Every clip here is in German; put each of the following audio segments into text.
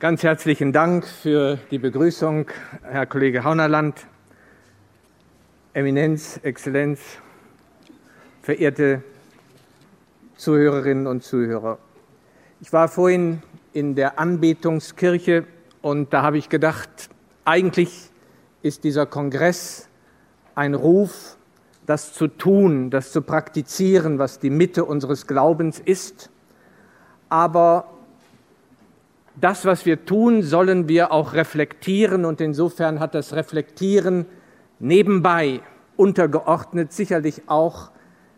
Ganz herzlichen Dank für die Begrüßung, Herr Kollege Haunerland, Eminenz, Exzellenz, verehrte Zuhörerinnen und Zuhörer. Ich war vorhin in der Anbetungskirche und da habe ich gedacht, eigentlich ist dieser Kongress ein Ruf, das zu tun, das zu praktizieren, was die Mitte unseres Glaubens ist. Aber das, was wir tun, sollen wir auch reflektieren und insofern hat das Reflektieren nebenbei untergeordnet sicherlich auch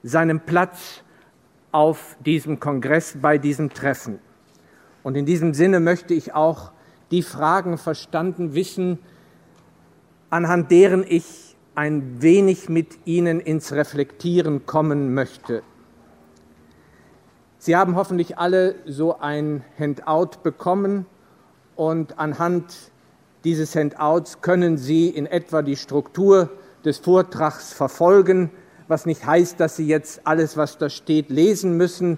seinen Platz auf diesem Kongress, bei diesem Treffen. Und in diesem Sinne möchte ich auch die Fragen verstanden wissen, anhand deren ich ein wenig mit Ihnen ins Reflektieren kommen möchte. Sie haben hoffentlich alle so ein Handout bekommen und anhand dieses Handouts können Sie in etwa die Struktur des Vortrags verfolgen, was nicht heißt, dass Sie jetzt alles, was da steht, lesen müssen,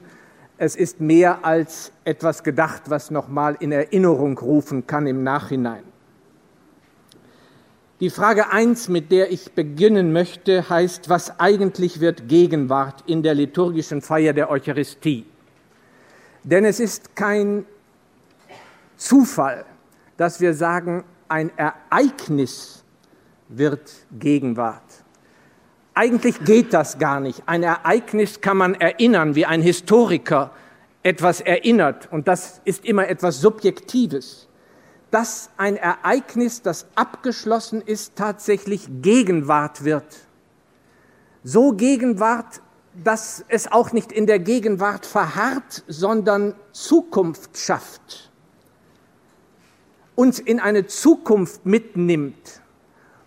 es ist mehr als etwas gedacht, was nochmal in Erinnerung rufen kann im Nachhinein. Die Frage 1, mit der ich beginnen möchte, heißt, was eigentlich wird Gegenwart in der liturgischen Feier der Eucharistie? Denn es ist kein Zufall, dass wir sagen, ein Ereignis wird Gegenwart. Eigentlich geht das gar nicht. Ein Ereignis kann man erinnern, wie ein Historiker etwas erinnert. Und das ist immer etwas Subjektives. Dass ein Ereignis, das abgeschlossen ist, tatsächlich Gegenwart wird. So Gegenwart, dass es auch nicht in der Gegenwart verharrt, sondern Zukunft schafft. Uns in eine Zukunft mitnimmt,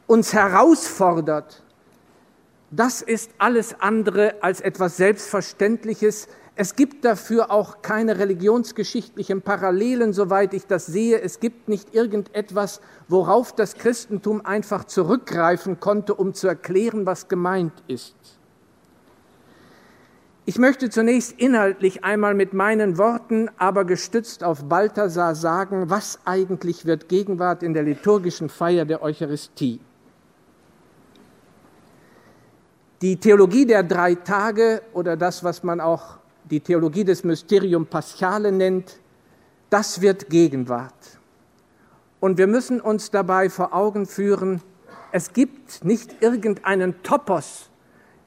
uns herausfordert, das ist alles andere als etwas Selbstverständliches. Es gibt dafür auch keine religionsgeschichtlichen Parallelen, soweit ich das sehe. Es gibt nicht irgendetwas, worauf das Christentum einfach zurückgreifen konnte, um zu erklären, was gemeint ist. Ich möchte zunächst inhaltlich einmal mit meinen Worten, aber gestützt auf Balthasar sagen, was eigentlich wird Gegenwart in der liturgischen Feier der Eucharistie. Die Theologie der drei Tage oder das, was man auch die Theologie des Mysterium Paschale nennt, das wird Gegenwart. Und wir müssen uns dabei vor Augen führen, es gibt nicht irgendeinen Topos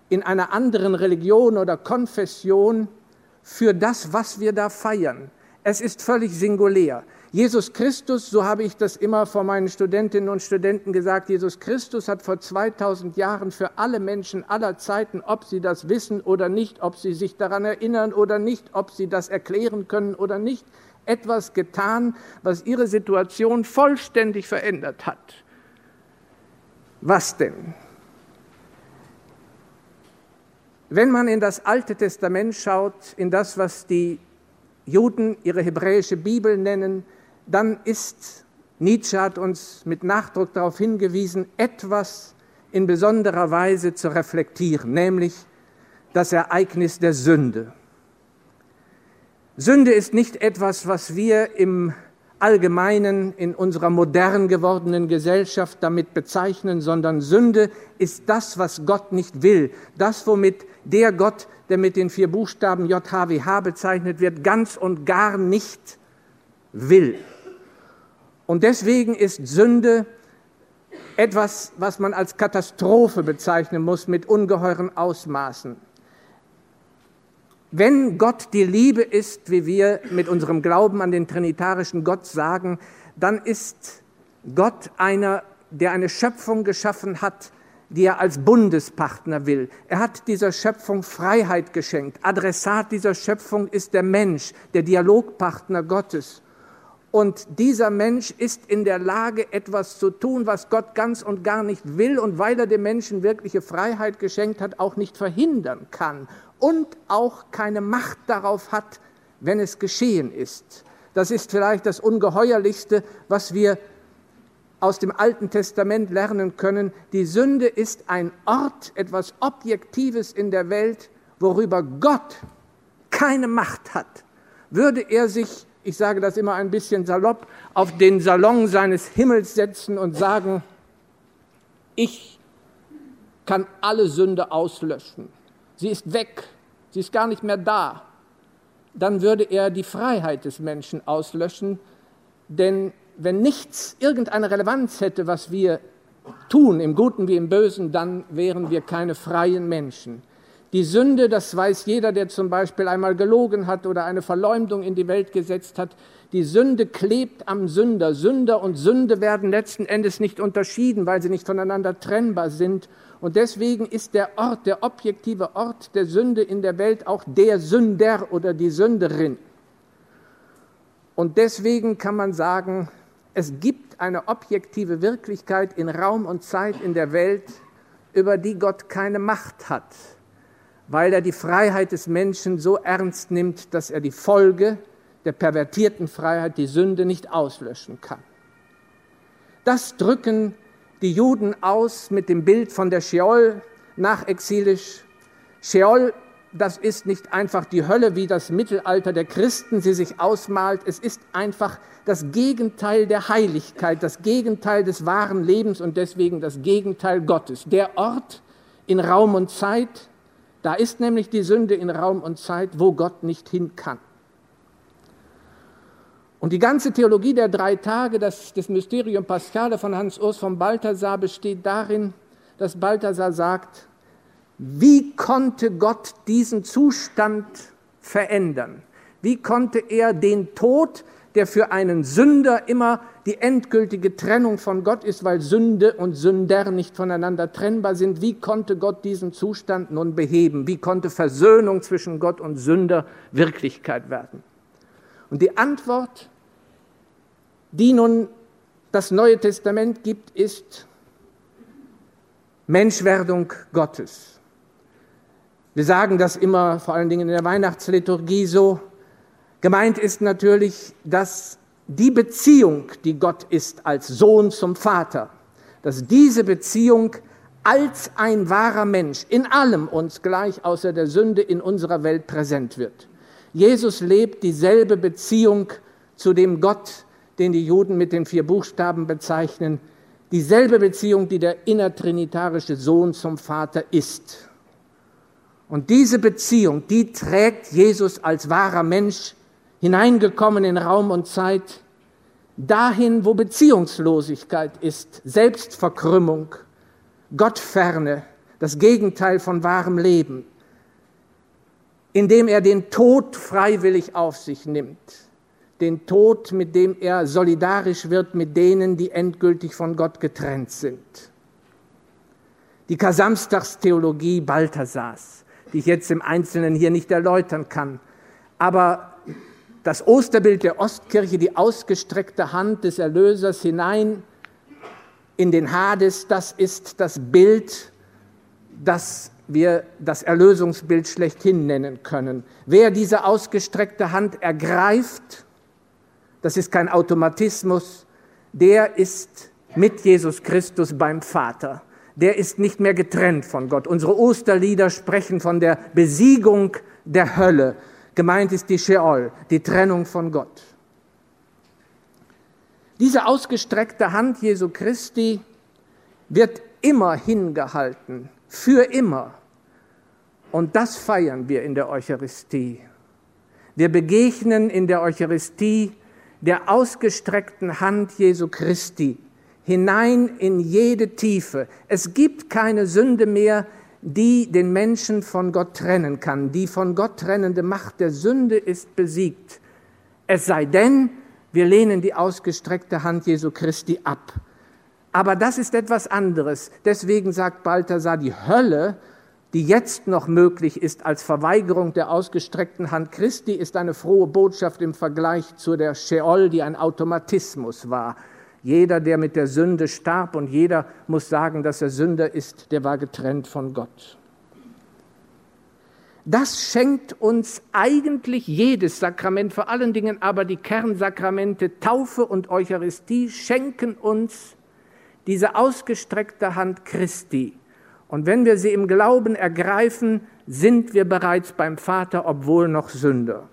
in einer anderen Religion oder Konfession für das, was wir da feiern. Es ist völlig singulär. Jesus Christus, so habe ich das immer vor meinen Studentinnen und Studenten gesagt, Jesus Christus hat vor 2000 Jahren für alle Menschen aller Zeiten, ob sie das wissen oder nicht, ob sie sich daran erinnern oder nicht, ob sie das erklären können oder nicht, etwas getan, was ihre Situation vollständig verändert hat. Was denn? Wenn man in das Alte Testament schaut, in das, was die Juden ihre hebräische Bibel nennen, dann ist, Nietzsche hat uns mit Nachdruck darauf hingewiesen, etwas in besonderer Weise zu reflektieren, nämlich das Ereignis der Sünde. Sünde ist nicht etwas, was wir im Allgemeinen in unserer modern gewordenen Gesellschaft damit bezeichnen, sondern Sünde ist das, was Gott nicht will, das, womit der Gott, der mit den vier Buchstaben JHWH bezeichnet wird, ganz und gar nicht will. Und deswegen ist Sünde etwas, was man als Katastrophe bezeichnen muss mit ungeheuren Ausmaßen. Wenn Gott die Liebe ist, wie wir mit unserem Glauben an den trinitarischen Gott sagen, dann ist Gott einer, der eine Schöpfung geschaffen hat, die er als Bundespartner will. Er hat dieser Schöpfung Freiheit geschenkt. Adressat dieser Schöpfung ist der Mensch, der Dialogpartner Gottes. Und dieser Mensch ist in der Lage, etwas zu tun, was Gott ganz und gar nicht will und weil er dem Menschen wirkliche Freiheit geschenkt hat, auch nicht verhindern kann und auch keine Macht darauf hat, wenn es geschehen ist. Das ist vielleicht das Ungeheuerlichste, was wir aus dem Alten Testament lernen können. Die Sünde ist ein Ort, etwas Objektives in der Welt, worüber Gott keine Macht hat. Würde er sich ich sage das immer ein bisschen salopp, auf den Salon seines Himmels setzen und sagen, ich kann alle Sünde auslöschen. Sie ist weg, sie ist gar nicht mehr da. Dann würde er die Freiheit des Menschen auslöschen, denn wenn nichts irgendeine Relevanz hätte, was wir tun, im Guten wie im Bösen, dann wären wir keine freien Menschen. Die Sünde, das weiß jeder, der zum Beispiel einmal gelogen hat oder eine Verleumdung in die Welt gesetzt hat, die Sünde klebt am Sünder. Sünder und Sünde werden letzten Endes nicht unterschieden, weil sie nicht voneinander trennbar sind. Und deswegen ist der Ort, der objektive Ort der Sünde in der Welt auch der Sünder oder die Sünderin. Und deswegen kann man sagen, es gibt eine objektive Wirklichkeit in Raum und Zeit in der Welt, über die Gott keine Macht hat weil er die Freiheit des Menschen so ernst nimmt, dass er die Folge der pervertierten Freiheit, die Sünde, nicht auslöschen kann. Das drücken die Juden aus mit dem Bild von der Sheol nachexilisch. Sheol, das ist nicht einfach die Hölle, wie das Mittelalter der Christen sie sich ausmalt. Es ist einfach das Gegenteil der Heiligkeit, das Gegenteil des wahren Lebens und deswegen das Gegenteil Gottes. Der Ort in Raum und Zeit, da ist nämlich die Sünde in Raum und Zeit, wo Gott nicht hin kann. Und die ganze Theologie der drei Tage, das, das Mysterium Paschale von Hans Urs von Balthasar besteht darin, dass Balthasar sagt, wie konnte Gott diesen Zustand verändern? Wie konnte er den Tod, der für einen Sünder immer die endgültige Trennung von Gott ist, weil Sünde und Sünder nicht voneinander trennbar sind. Wie konnte Gott diesen Zustand nun beheben? Wie konnte Versöhnung zwischen Gott und Sünder Wirklichkeit werden? Und die Antwort, die nun das Neue Testament gibt, ist Menschwerdung Gottes. Wir sagen das immer, vor allen Dingen in der Weihnachtsliturgie so, Gemeint ist natürlich, dass die Beziehung, die Gott ist als Sohn zum Vater, dass diese Beziehung als ein wahrer Mensch in allem uns gleich außer der Sünde in unserer Welt präsent wird. Jesus lebt dieselbe Beziehung zu dem Gott, den die Juden mit den vier Buchstaben bezeichnen, dieselbe Beziehung, die der innertrinitarische Sohn zum Vater ist. Und diese Beziehung, die trägt Jesus als wahrer Mensch hineingekommen in Raum und Zeit, dahin, wo Beziehungslosigkeit ist, Selbstverkrümmung, Gottferne, das Gegenteil von wahrem Leben, indem er den Tod freiwillig auf sich nimmt, den Tod, mit dem er solidarisch wird mit denen, die endgültig von Gott getrennt sind. Die Kasamstagstheologie Balthasars, die ich jetzt im Einzelnen hier nicht erläutern kann, aber das Osterbild der Ostkirche, die ausgestreckte Hand des Erlösers hinein in den Hades, das ist das Bild, das wir das Erlösungsbild schlechthin nennen können. Wer diese ausgestreckte Hand ergreift, das ist kein Automatismus, der ist mit Jesus Christus beim Vater. Der ist nicht mehr getrennt von Gott. Unsere Osterlieder sprechen von der Besiegung der Hölle. Gemeint ist die Sheol, die Trennung von Gott. Diese ausgestreckte Hand Jesu Christi wird immer hingehalten, für immer. Und das feiern wir in der Eucharistie. Wir begegnen in der Eucharistie der ausgestreckten Hand Jesu Christi hinein in jede Tiefe. Es gibt keine Sünde mehr, die den Menschen von Gott trennen kann. Die von Gott trennende Macht der Sünde ist besiegt. Es sei denn, wir lehnen die ausgestreckte Hand Jesu Christi ab. Aber das ist etwas anderes. Deswegen sagt Balthasar, die Hölle, die jetzt noch möglich ist als Verweigerung der ausgestreckten Hand Christi, ist eine frohe Botschaft im Vergleich zu der Sheol, die ein Automatismus war. Jeder, der mit der Sünde starb und jeder muss sagen, dass er Sünder ist, der war getrennt von Gott. Das schenkt uns eigentlich jedes Sakrament, vor allen Dingen aber die Kernsakramente Taufe und Eucharistie schenken uns diese ausgestreckte Hand Christi. Und wenn wir sie im Glauben ergreifen, sind wir bereits beim Vater, obwohl noch Sünder.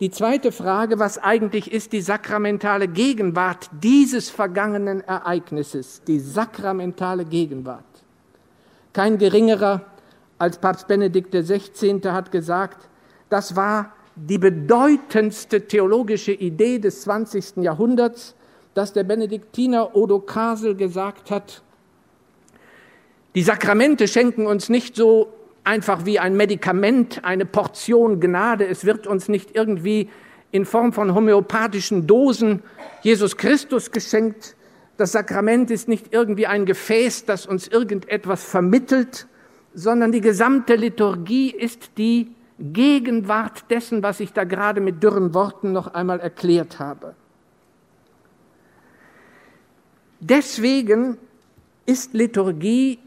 die zweite Frage, was eigentlich ist die sakramentale Gegenwart dieses vergangenen Ereignisses, die sakramentale Gegenwart. Kein geringerer als Papst Benedikt XVI. hat gesagt, das war die bedeutendste theologische Idee des 20. Jahrhunderts, dass der Benediktiner Odo Kasel gesagt hat, die Sakramente schenken uns nicht so einfach wie ein Medikament, eine Portion Gnade. Es wird uns nicht irgendwie in Form von homöopathischen Dosen Jesus Christus geschenkt. Das Sakrament ist nicht irgendwie ein Gefäß, das uns irgendetwas vermittelt, sondern die gesamte Liturgie ist die Gegenwart dessen, was ich da gerade mit dürren Worten noch einmal erklärt habe. Deswegen ist Liturgie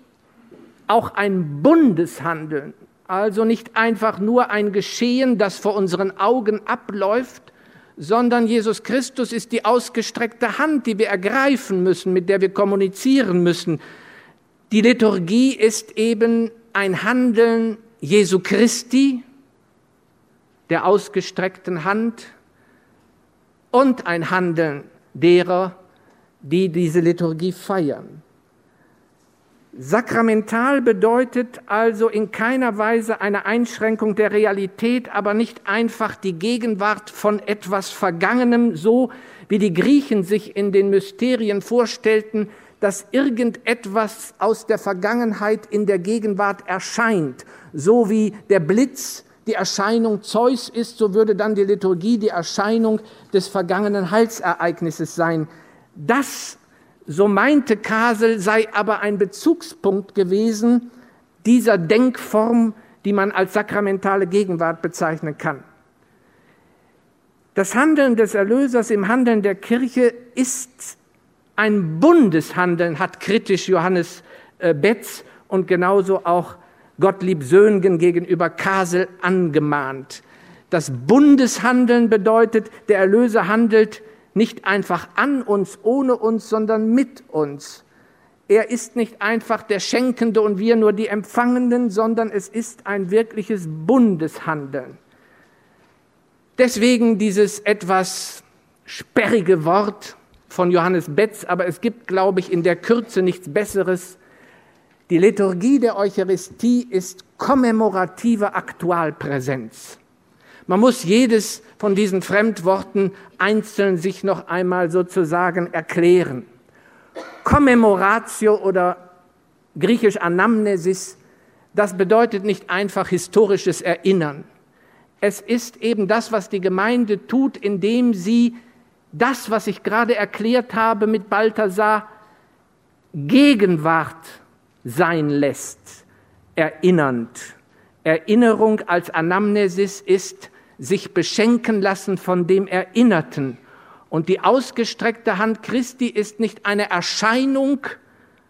auch ein Bundeshandeln, also nicht einfach nur ein Geschehen, das vor unseren Augen abläuft, sondern Jesus Christus ist die ausgestreckte Hand, die wir ergreifen müssen, mit der wir kommunizieren müssen. Die Liturgie ist eben ein Handeln Jesu Christi, der ausgestreckten Hand, und ein Handeln derer, die diese Liturgie feiern. Sakramental bedeutet also in keiner Weise eine Einschränkung der Realität, aber nicht einfach die Gegenwart von etwas Vergangenem, so wie die Griechen sich in den Mysterien vorstellten, dass irgendetwas aus der Vergangenheit in der Gegenwart erscheint, so wie der Blitz die Erscheinung Zeus ist, so würde dann die Liturgie die Erscheinung des vergangenen Heilsereignisses sein. Das so meinte Kasel, sei aber ein Bezugspunkt gewesen dieser Denkform, die man als sakramentale Gegenwart bezeichnen kann. Das Handeln des Erlösers im Handeln der Kirche ist ein Bundeshandeln, hat kritisch Johannes äh, Betz und genauso auch Gottlieb Söhngen gegenüber Kasel angemahnt. Das Bundeshandeln bedeutet, der Erlöser handelt nicht einfach an uns, ohne uns, sondern mit uns. Er ist nicht einfach der Schenkende und wir nur die Empfangenden, sondern es ist ein wirkliches Bundeshandeln. Deswegen dieses etwas sperrige Wort von Johannes Betz, aber es gibt, glaube ich, in der Kürze nichts Besseres. Die Liturgie der Eucharistie ist kommemorative Aktualpräsenz. Man muss jedes von diesen Fremdworten einzeln sich noch einmal sozusagen erklären. Kommemoratio oder griechisch Anamnesis, das bedeutet nicht einfach historisches Erinnern. Es ist eben das, was die Gemeinde tut, indem sie das, was ich gerade erklärt habe mit Balthasar, Gegenwart sein lässt, erinnernd. Erinnerung als Anamnesis ist sich beschenken lassen von dem Erinnerten. Und die ausgestreckte Hand Christi ist nicht eine Erscheinung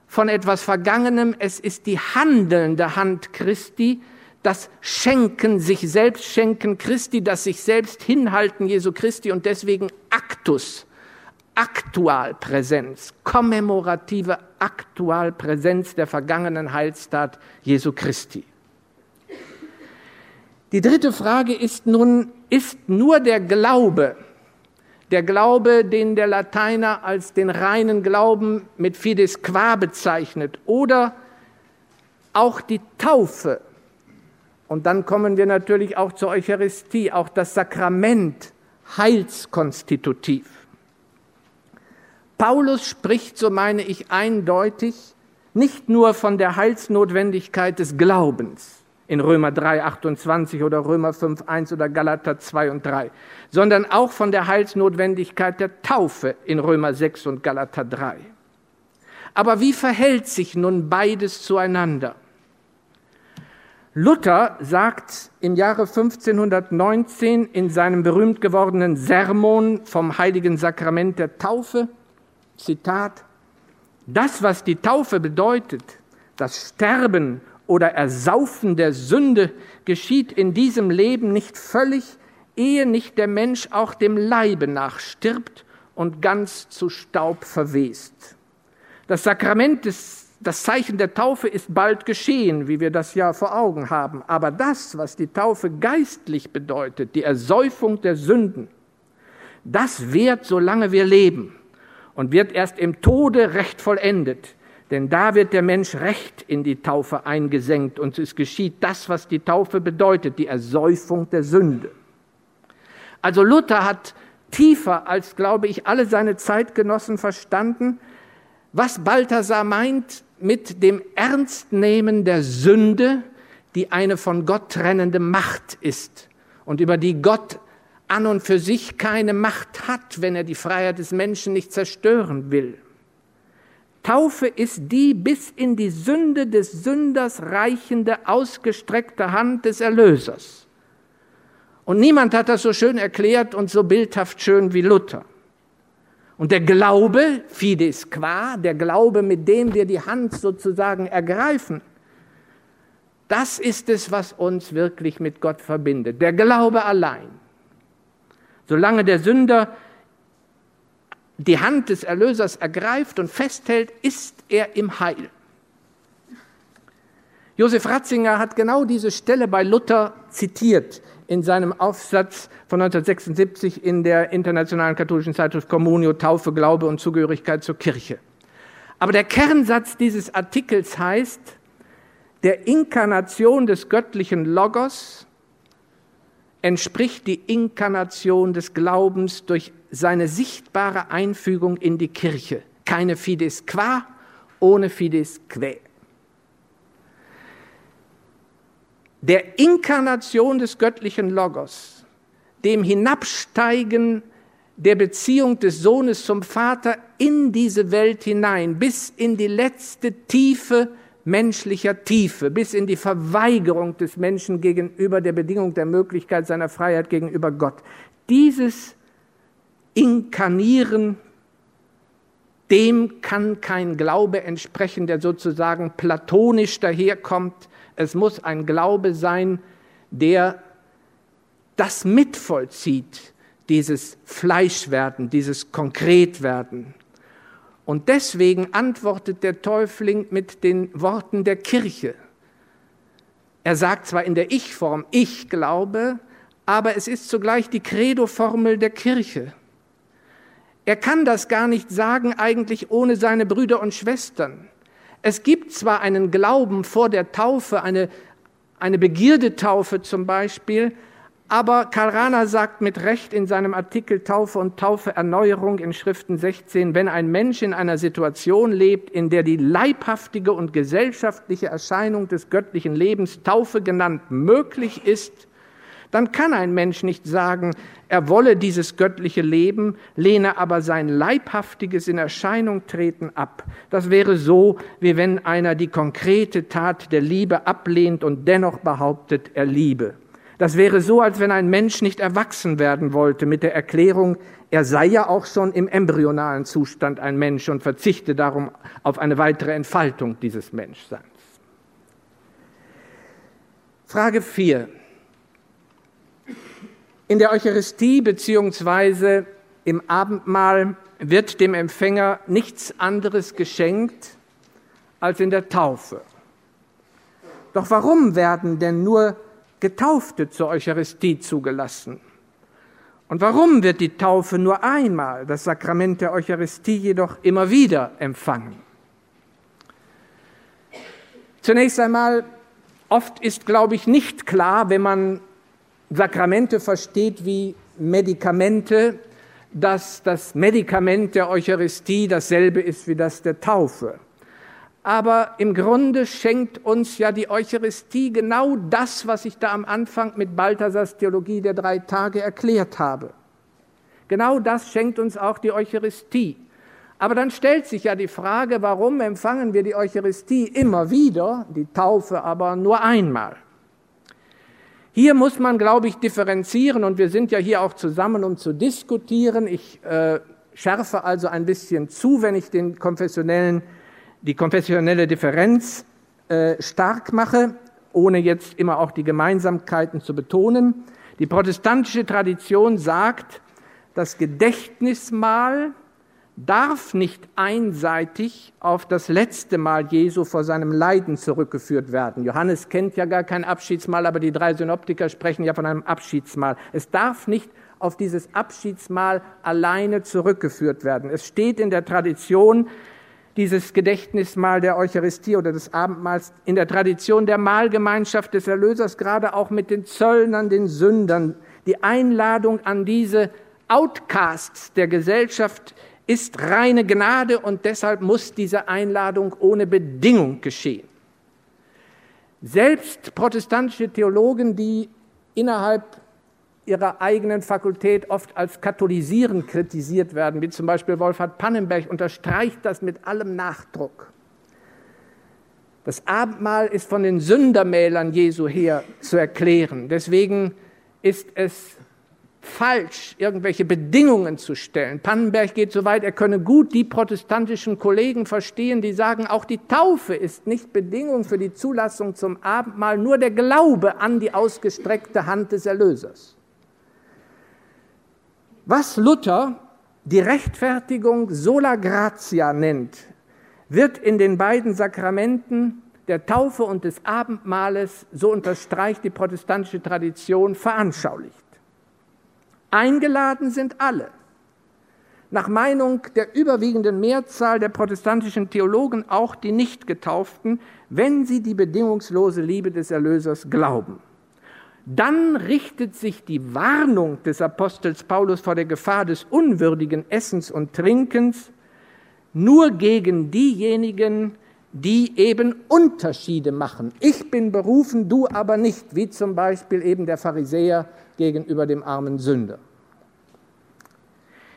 von etwas Vergangenem, es ist die handelnde Hand Christi, das Schenken, sich selbst schenken Christi, das sich selbst hinhalten Jesu Christi und deswegen Aktus, Aktualpräsenz, kommemorative Aktualpräsenz der vergangenen Heilstat Jesu Christi. Die dritte Frage ist nun, ist nur der Glaube, der Glaube, den der Lateiner als den reinen Glauben mit fides qua bezeichnet, oder auch die Taufe, und dann kommen wir natürlich auch zur Eucharistie, auch das Sakrament heilskonstitutiv. Paulus spricht, so meine ich eindeutig, nicht nur von der Heilsnotwendigkeit des Glaubens, in Römer 3, 28 oder Römer 5, 1 oder Galater 2 und 3, sondern auch von der Heilsnotwendigkeit der Taufe in Römer 6 und Galater 3. Aber wie verhält sich nun beides zueinander? Luther sagt im Jahre 1519 in seinem berühmt gewordenen Sermon vom heiligen Sakrament der Taufe, Zitat, das, was die Taufe bedeutet, das Sterben oder Ersaufen der Sünde geschieht in diesem Leben nicht völlig, ehe nicht der Mensch auch dem Leibe nach stirbt und ganz zu Staub verwest. Das Sakrament des das Zeichen der Taufe ist bald geschehen, wie wir das ja vor Augen haben. Aber das, was die Taufe geistlich bedeutet, die Ersäufung der Sünden, das währt, solange wir leben und wird erst im Tode recht vollendet. Denn da wird der Mensch recht in die Taufe eingesenkt und es geschieht das, was die Taufe bedeutet, die Ersäufung der Sünde. Also Luther hat tiefer als, glaube ich, alle seine Zeitgenossen verstanden, was Balthasar meint mit dem Ernstnehmen der Sünde, die eine von Gott trennende Macht ist und über die Gott an und für sich keine Macht hat, wenn er die Freiheit des Menschen nicht zerstören will. Taufe ist die bis in die Sünde des Sünders reichende, ausgestreckte Hand des Erlösers. Und niemand hat das so schön erklärt und so bildhaft schön wie Luther. Und der Glaube, fides qua, der Glaube, mit dem wir die Hand sozusagen ergreifen, das ist es, was uns wirklich mit Gott verbindet. Der Glaube allein. Solange der Sünder die Hand des Erlösers ergreift und festhält, ist er im Heil. Josef Ratzinger hat genau diese Stelle bei Luther zitiert in seinem Aufsatz von 1976 in der internationalen katholischen Zeitschrift Communio, Taufe, Glaube und Zugehörigkeit zur Kirche. Aber der Kernsatz dieses Artikels heißt, der Inkarnation des göttlichen Logos entspricht die Inkarnation des Glaubens durch seine sichtbare Einfügung in die Kirche. Keine Fides qua ohne Fides que. der Inkarnation des göttlichen Logos, dem Hinabsteigen der Beziehung des Sohnes zum Vater in diese Welt hinein, bis in die letzte Tiefe menschlicher Tiefe, bis in die Verweigerung des Menschen gegenüber der Bedingung der Möglichkeit seiner Freiheit gegenüber Gott. Dieses Inkarnieren, dem kann kein Glaube entsprechen, der sozusagen platonisch daherkommt, es muss ein Glaube sein, der das mitvollzieht, dieses Fleischwerden, dieses Konkretwerden. Und deswegen antwortet der Täufling mit den Worten der Kirche. Er sagt zwar in der Ich-Form, ich glaube, aber es ist zugleich die Credo-Formel der Kirche. Er kann das gar nicht sagen eigentlich ohne seine Brüder und Schwestern. Es gibt zwar einen Glauben vor der Taufe, eine, eine Begierdetaufe zum Beispiel, aber Karl Rahner sagt mit Recht in seinem Artikel Taufe und Taufeerneuerung in Schriften 16, wenn ein Mensch in einer Situation lebt, in der die leibhaftige und gesellschaftliche Erscheinung des göttlichen Lebens Taufe genannt möglich ist, dann kann ein Mensch nicht sagen, er wolle dieses göttliche Leben, lehne aber sein leibhaftiges in Erscheinung treten ab. Das wäre so, wie wenn einer die konkrete Tat der Liebe ablehnt und dennoch behauptet, er liebe. Das wäre so, als wenn ein Mensch nicht erwachsen werden wollte mit der Erklärung, er sei ja auch schon im embryonalen Zustand ein Mensch und verzichte darum auf eine weitere Entfaltung dieses Menschseins. Frage 4. In der Eucharistie beziehungsweise im Abendmahl wird dem Empfänger nichts anderes geschenkt als in der Taufe. Doch warum werden denn nur Getaufte zur Eucharistie zugelassen? Und warum wird die Taufe nur einmal, das Sakrament der Eucharistie jedoch immer wieder empfangen? Zunächst einmal, oft ist, glaube ich, nicht klar, wenn man Sakramente versteht wie Medikamente, dass das Medikament der Eucharistie dasselbe ist wie das der Taufe. Aber im Grunde schenkt uns ja die Eucharistie genau das, was ich da am Anfang mit Balthasars Theologie der drei Tage erklärt habe. Genau das schenkt uns auch die Eucharistie. Aber dann stellt sich ja die Frage, warum empfangen wir die Eucharistie immer wieder, die Taufe aber nur einmal? Hier muss man, glaube ich, differenzieren und wir sind ja hier auch zusammen, um zu diskutieren. Ich äh, schärfe also ein bisschen zu, wenn ich den konfessionellen, die konfessionelle Differenz äh, stark mache, ohne jetzt immer auch die Gemeinsamkeiten zu betonen. Die protestantische Tradition sagt, das Gedächtnismahl darf nicht einseitig auf das letzte Mal Jesu vor seinem Leiden zurückgeführt werden. Johannes kennt ja gar kein Abschiedsmahl, aber die drei Synoptiker sprechen ja von einem Abschiedsmahl. Es darf nicht auf dieses Abschiedsmahl alleine zurückgeführt werden. Es steht in der Tradition, dieses Gedächtnismahl der Eucharistie oder des Abendmahls in der Tradition der Mahlgemeinschaft des Erlösers, gerade auch mit den Zöllnern, den Sündern. Die Einladung an diese Outcasts der Gesellschaft ist reine Gnade und deshalb muss diese Einladung ohne Bedingung geschehen. Selbst protestantische Theologen, die innerhalb ihrer eigenen Fakultät oft als katholisierend kritisiert werden, wie zum Beispiel Wolfhard Pannenberg, unterstreicht das mit allem Nachdruck. Das Abendmahl ist von den Sündermälern Jesu her zu erklären. Deswegen ist es falsch, irgendwelche Bedingungen zu stellen. Pannenberg geht so weit, er könne gut die protestantischen Kollegen verstehen, die sagen, auch die Taufe ist nicht Bedingung für die Zulassung zum Abendmahl, nur der Glaube an die ausgestreckte Hand des Erlösers. Was Luther die Rechtfertigung sola gratia nennt, wird in den beiden Sakramenten der Taufe und des Abendmahles, so unterstreicht die protestantische Tradition, veranschaulicht. Eingeladen sind alle. Nach Meinung der überwiegenden Mehrzahl der protestantischen Theologen auch die Nichtgetauften, wenn sie die bedingungslose Liebe des Erlösers glauben dann richtet sich die Warnung des Apostels Paulus vor der Gefahr des unwürdigen Essens und Trinkens nur gegen diejenigen, die eben Unterschiede machen. Ich bin berufen, du aber nicht, wie zum Beispiel eben der Pharisäer gegenüber dem armen Sünder.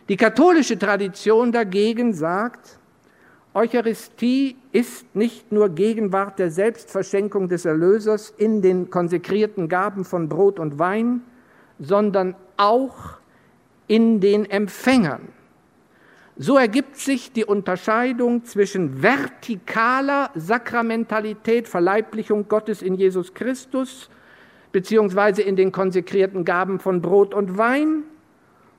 Die katholische Tradition dagegen sagt, Eucharistie ist nicht nur Gegenwart der Selbstverschenkung des Erlösers in den konsekrierten Gaben von Brot und Wein, sondern auch in den Empfängern. So ergibt sich die Unterscheidung zwischen vertikaler Sakramentalität, Verleiblichung Gottes in Jesus Christus, beziehungsweise in den konsekrierten Gaben von Brot und Wein,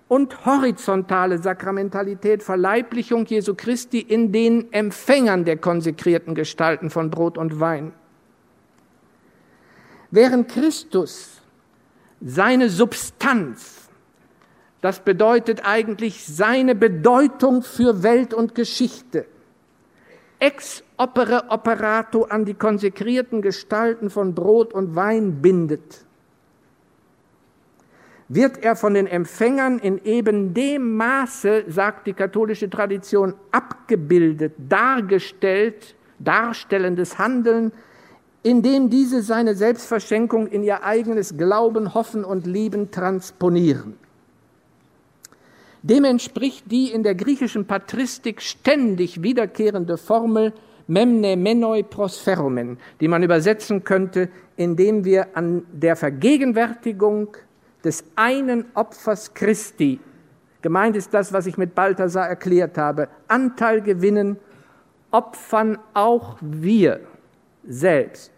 und horizontale Sakramentalität, Verleiblichung Jesu Christi in den Empfängern der konsekrierten Gestalten von Brot und Wein. Während Christus seine Substanz, das bedeutet eigentlich seine Bedeutung für Welt und Geschichte, ex opere operato an die konsekrierten Gestalten von Brot und Wein bindet, wird er von den Empfängern in eben dem Maße, sagt die katholische Tradition, abgebildet, dargestellt, darstellendes Handeln, indem diese seine Selbstverschenkung in ihr eigenes Glauben, Hoffen und Lieben transponieren. Dem entspricht die in der griechischen Patristik ständig wiederkehrende Formel memne menoi prosferumen, die man übersetzen könnte, indem wir an der Vergegenwärtigung des einen Opfers Christi, gemeint ist das, was ich mit Balthasar erklärt habe, Anteil gewinnen, opfern auch wir selbst.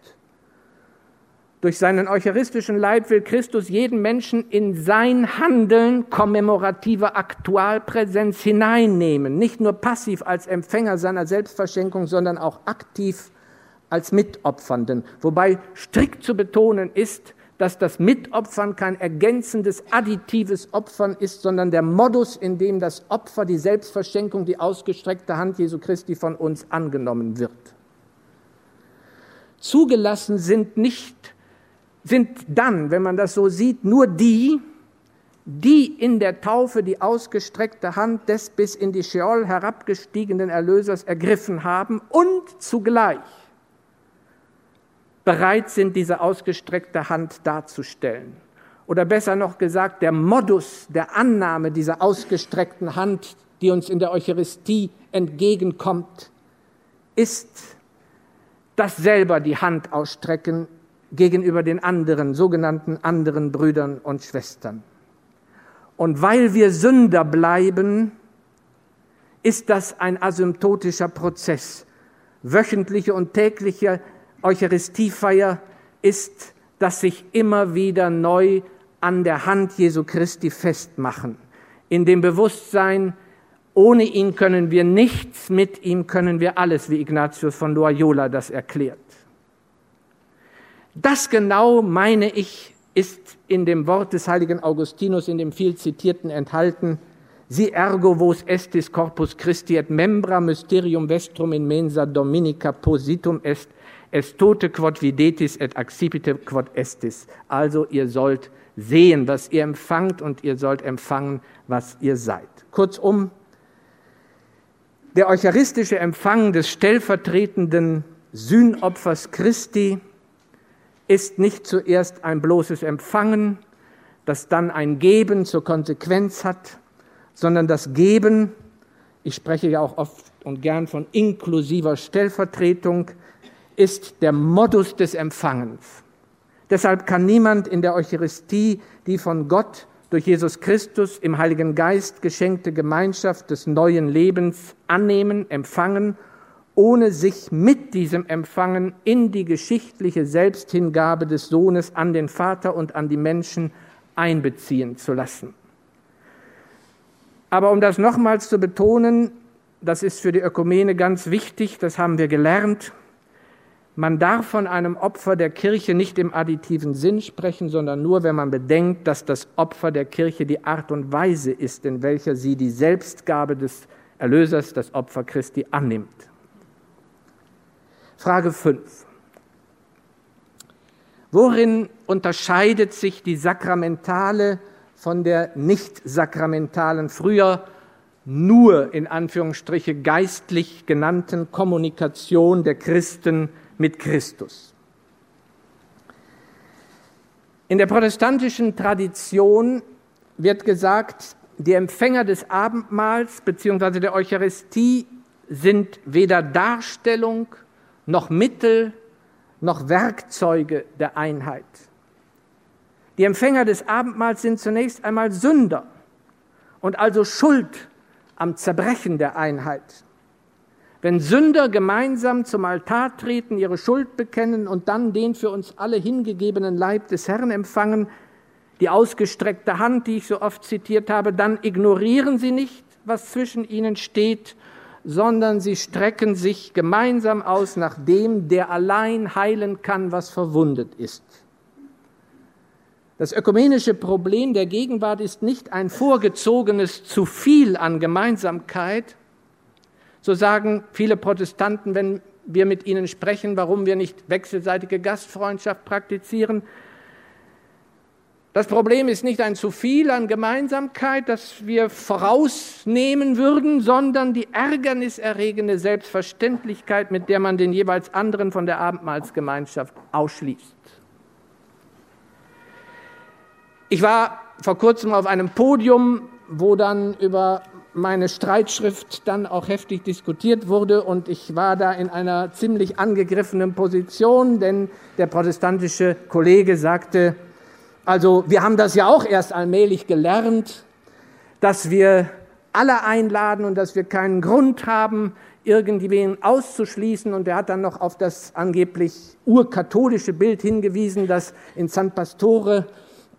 Durch seinen eucharistischen Leib will Christus jeden Menschen in sein Handeln kommemorative Aktualpräsenz hineinnehmen, nicht nur passiv als Empfänger seiner Selbstverschenkung, sondern auch aktiv als Mitopfernden. Wobei strikt zu betonen ist, dass das Mitopfern kein ergänzendes, additives Opfern ist, sondern der Modus, in dem das Opfer, die Selbstverschenkung, die ausgestreckte Hand Jesu Christi von uns angenommen wird. Zugelassen sind nicht, sind dann, wenn man das so sieht, nur die, die in der Taufe die ausgestreckte Hand des bis in die Scheol herabgestiegenen Erlösers ergriffen haben und zugleich bereit sind, diese ausgestreckte Hand darzustellen. Oder besser noch gesagt, der Modus der Annahme dieser ausgestreckten Hand, die uns in der Eucharistie entgegenkommt, ist das selber die Hand ausstrecken gegenüber den anderen, sogenannten anderen Brüdern und Schwestern. Und weil wir Sünder bleiben, ist das ein asymptotischer Prozess. Wöchentliche und tägliche Eucharistiefeier ist das sich immer wieder neu an der Hand Jesu Christi festmachen, in dem Bewusstsein Ohne ihn können wir nichts, mit ihm können wir alles, wie Ignatius von Loyola das erklärt. Das genau, meine ich, ist in dem Wort des heiligen Augustinus, in dem viel zitierten enthalten, si ergo vos estis corpus Christi et membra mysterium vestrum in mensa dominica positum est, est tote quod videtis et accipite quod estis. Also ihr sollt sehen, was ihr empfangt und ihr sollt empfangen, was ihr seid. Kurzum, der eucharistische Empfang des stellvertretenden Sühnopfers Christi ist nicht zuerst ein bloßes Empfangen, das dann ein Geben zur Konsequenz hat, sondern das Geben, ich spreche ja auch oft und gern von inklusiver Stellvertretung, ist der Modus des Empfangens. Deshalb kann niemand in der Eucharistie die von Gott durch Jesus Christus im Heiligen Geist geschenkte Gemeinschaft des neuen Lebens annehmen, empfangen, ohne sich mit diesem Empfangen in die geschichtliche Selbsthingabe des Sohnes an den Vater und an die Menschen einbeziehen zu lassen. Aber um das nochmals zu betonen, das ist für die Ökumene ganz wichtig, das haben wir gelernt, man darf von einem Opfer der Kirche nicht im additiven Sinn sprechen, sondern nur, wenn man bedenkt, dass das Opfer der Kirche die Art und Weise ist, in welcher sie die Selbstgabe des Erlösers, das Opfer Christi, annimmt. Frage 5. Worin unterscheidet sich die sakramentale von der nicht sakramentalen, früher nur in Anführungsstriche geistlich genannten Kommunikation der Christen mit Christus. In der protestantischen Tradition wird gesagt, die Empfänger des Abendmahls bzw. der Eucharistie sind weder Darstellung noch Mittel noch Werkzeuge der Einheit. Die Empfänger des Abendmahls sind zunächst einmal Sünder und also schuld am Zerbrechen der Einheit. Wenn Sünder gemeinsam zum Altar treten, ihre Schuld bekennen und dann den für uns alle hingegebenen Leib des Herrn empfangen, die ausgestreckte Hand, die ich so oft zitiert habe, dann ignorieren sie nicht, was zwischen ihnen steht, sondern sie strecken sich gemeinsam aus nach dem, der allein heilen kann, was verwundet ist. Das ökumenische Problem der Gegenwart ist nicht ein vorgezogenes zu viel an Gemeinsamkeit, so sagen viele Protestanten, wenn wir mit ihnen sprechen, warum wir nicht wechselseitige Gastfreundschaft praktizieren. Das Problem ist nicht ein zu viel an Gemeinsamkeit, das wir vorausnehmen würden, sondern die ärgerniserregende Selbstverständlichkeit, mit der man den jeweils anderen von der Abendmahlsgemeinschaft ausschließt. Ich war vor kurzem auf einem Podium, wo dann über meine Streitschrift dann auch heftig diskutiert wurde und ich war da in einer ziemlich angegriffenen Position, denn der protestantische Kollege sagte, also wir haben das ja auch erst allmählich gelernt, dass wir alle einladen und dass wir keinen Grund haben, irgendwen auszuschließen. Und er hat dann noch auf das angeblich urkatholische Bild hingewiesen, das in San Pastore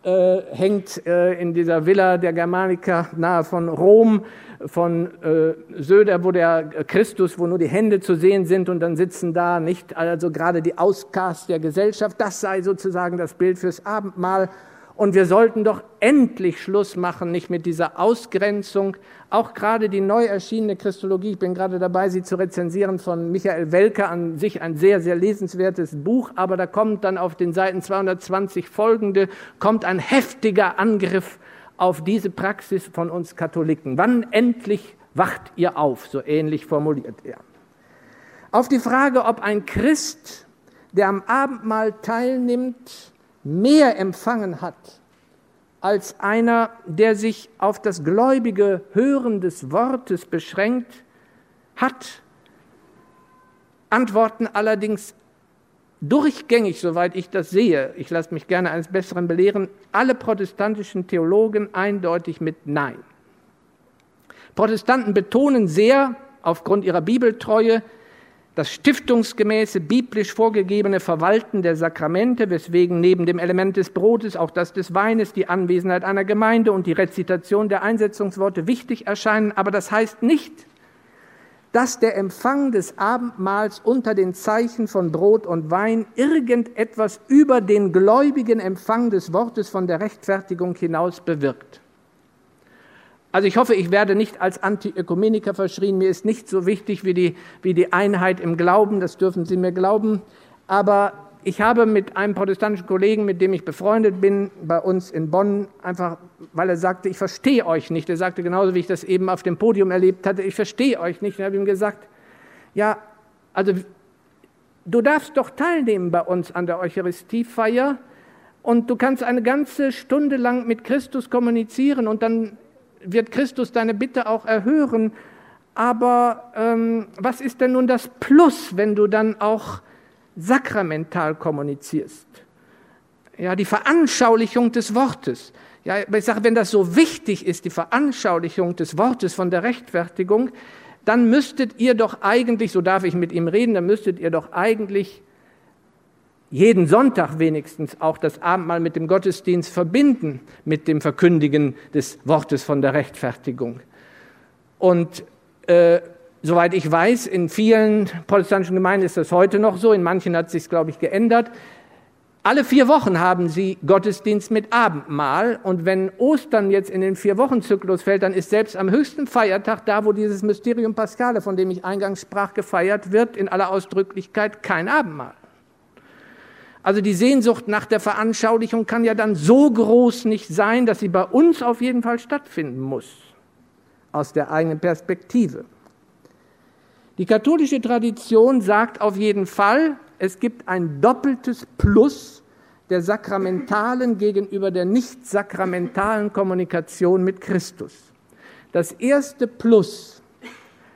äh, hängt äh, in dieser Villa der Germanica nahe von Rom von äh, Söder, wo der Christus, wo nur die Hände zu sehen sind und dann sitzen da nicht also gerade die Auscast der Gesellschaft. Das sei sozusagen das Bild fürs Abendmahl. Und wir sollten doch endlich Schluss machen, nicht mit dieser Ausgrenzung. Auch gerade die neu erschienene Christologie, ich bin gerade dabei, sie zu rezensieren, von Michael Welker, an sich ein sehr, sehr lesenswertes Buch, aber da kommt dann auf den Seiten 220 folgende, kommt ein heftiger Angriff auf diese Praxis von uns Katholiken. Wann endlich wacht ihr auf? So ähnlich formuliert er. Auf die Frage, ob ein Christ, der am Abendmahl teilnimmt, mehr empfangen hat als einer, der sich auf das gläubige Hören des Wortes beschränkt, hat antworten allerdings durchgängig, soweit ich das sehe, ich lasse mich gerne eines Besseren belehren, alle protestantischen Theologen eindeutig mit Nein. Protestanten betonen sehr, aufgrund ihrer Bibeltreue, das stiftungsgemäße, biblisch vorgegebene Verwalten der Sakramente, weswegen neben dem Element des Brotes auch das des Weines, die Anwesenheit einer Gemeinde und die Rezitation der Einsetzungsworte wichtig erscheinen. Aber das heißt nicht, dass der Empfang des Abendmahls unter den Zeichen von Brot und Wein irgendetwas über den gläubigen Empfang des Wortes von der Rechtfertigung hinaus bewirkt. Also ich hoffe, ich werde nicht als Antiökumeniker verschrien. Mir ist nicht so wichtig wie die, wie die Einheit im Glauben, das dürfen Sie mir glauben. Aber ich habe mit einem protestantischen Kollegen, mit dem ich befreundet bin, bei uns in Bonn, einfach, weil er sagte, ich verstehe euch nicht. Er sagte genauso, wie ich das eben auf dem Podium erlebt hatte, ich verstehe euch nicht. Und ich habe ihm gesagt, ja, also du darfst doch teilnehmen bei uns an der Eucharistiefeier und du kannst eine ganze Stunde lang mit Christus kommunizieren und dann wird Christus deine Bitte auch erhören. Aber ähm, was ist denn nun das Plus, wenn du dann auch sakramental kommunizierst? Ja, die Veranschaulichung des Wortes. Ja, ich sage, wenn das so wichtig ist, die Veranschaulichung des Wortes von der Rechtfertigung, dann müsstet ihr doch eigentlich, so darf ich mit ihm reden, dann müsstet ihr doch eigentlich jeden Sonntag wenigstens auch das Abendmahl mit dem Gottesdienst verbinden, mit dem Verkündigen des Wortes von der Rechtfertigung. Und äh, soweit ich weiß, in vielen protestantischen Gemeinden ist das heute noch so, in manchen hat es sich, glaube ich, geändert. Alle vier Wochen haben sie Gottesdienst mit Abendmahl und wenn Ostern jetzt in den vier Wochen Zyklus fällt, dann ist selbst am höchsten Feiertag, da wo dieses Mysterium Paschale, von dem ich eingangs sprach, gefeiert wird, in aller Ausdrücklichkeit kein Abendmahl. Also die Sehnsucht nach der Veranschaulichung kann ja dann so groß nicht sein, dass sie bei uns auf jeden Fall stattfinden muss, aus der eigenen Perspektive. Die katholische Tradition sagt auf jeden Fall, es gibt ein doppeltes Plus der sakramentalen gegenüber der nicht sakramentalen Kommunikation mit Christus. Das erste Plus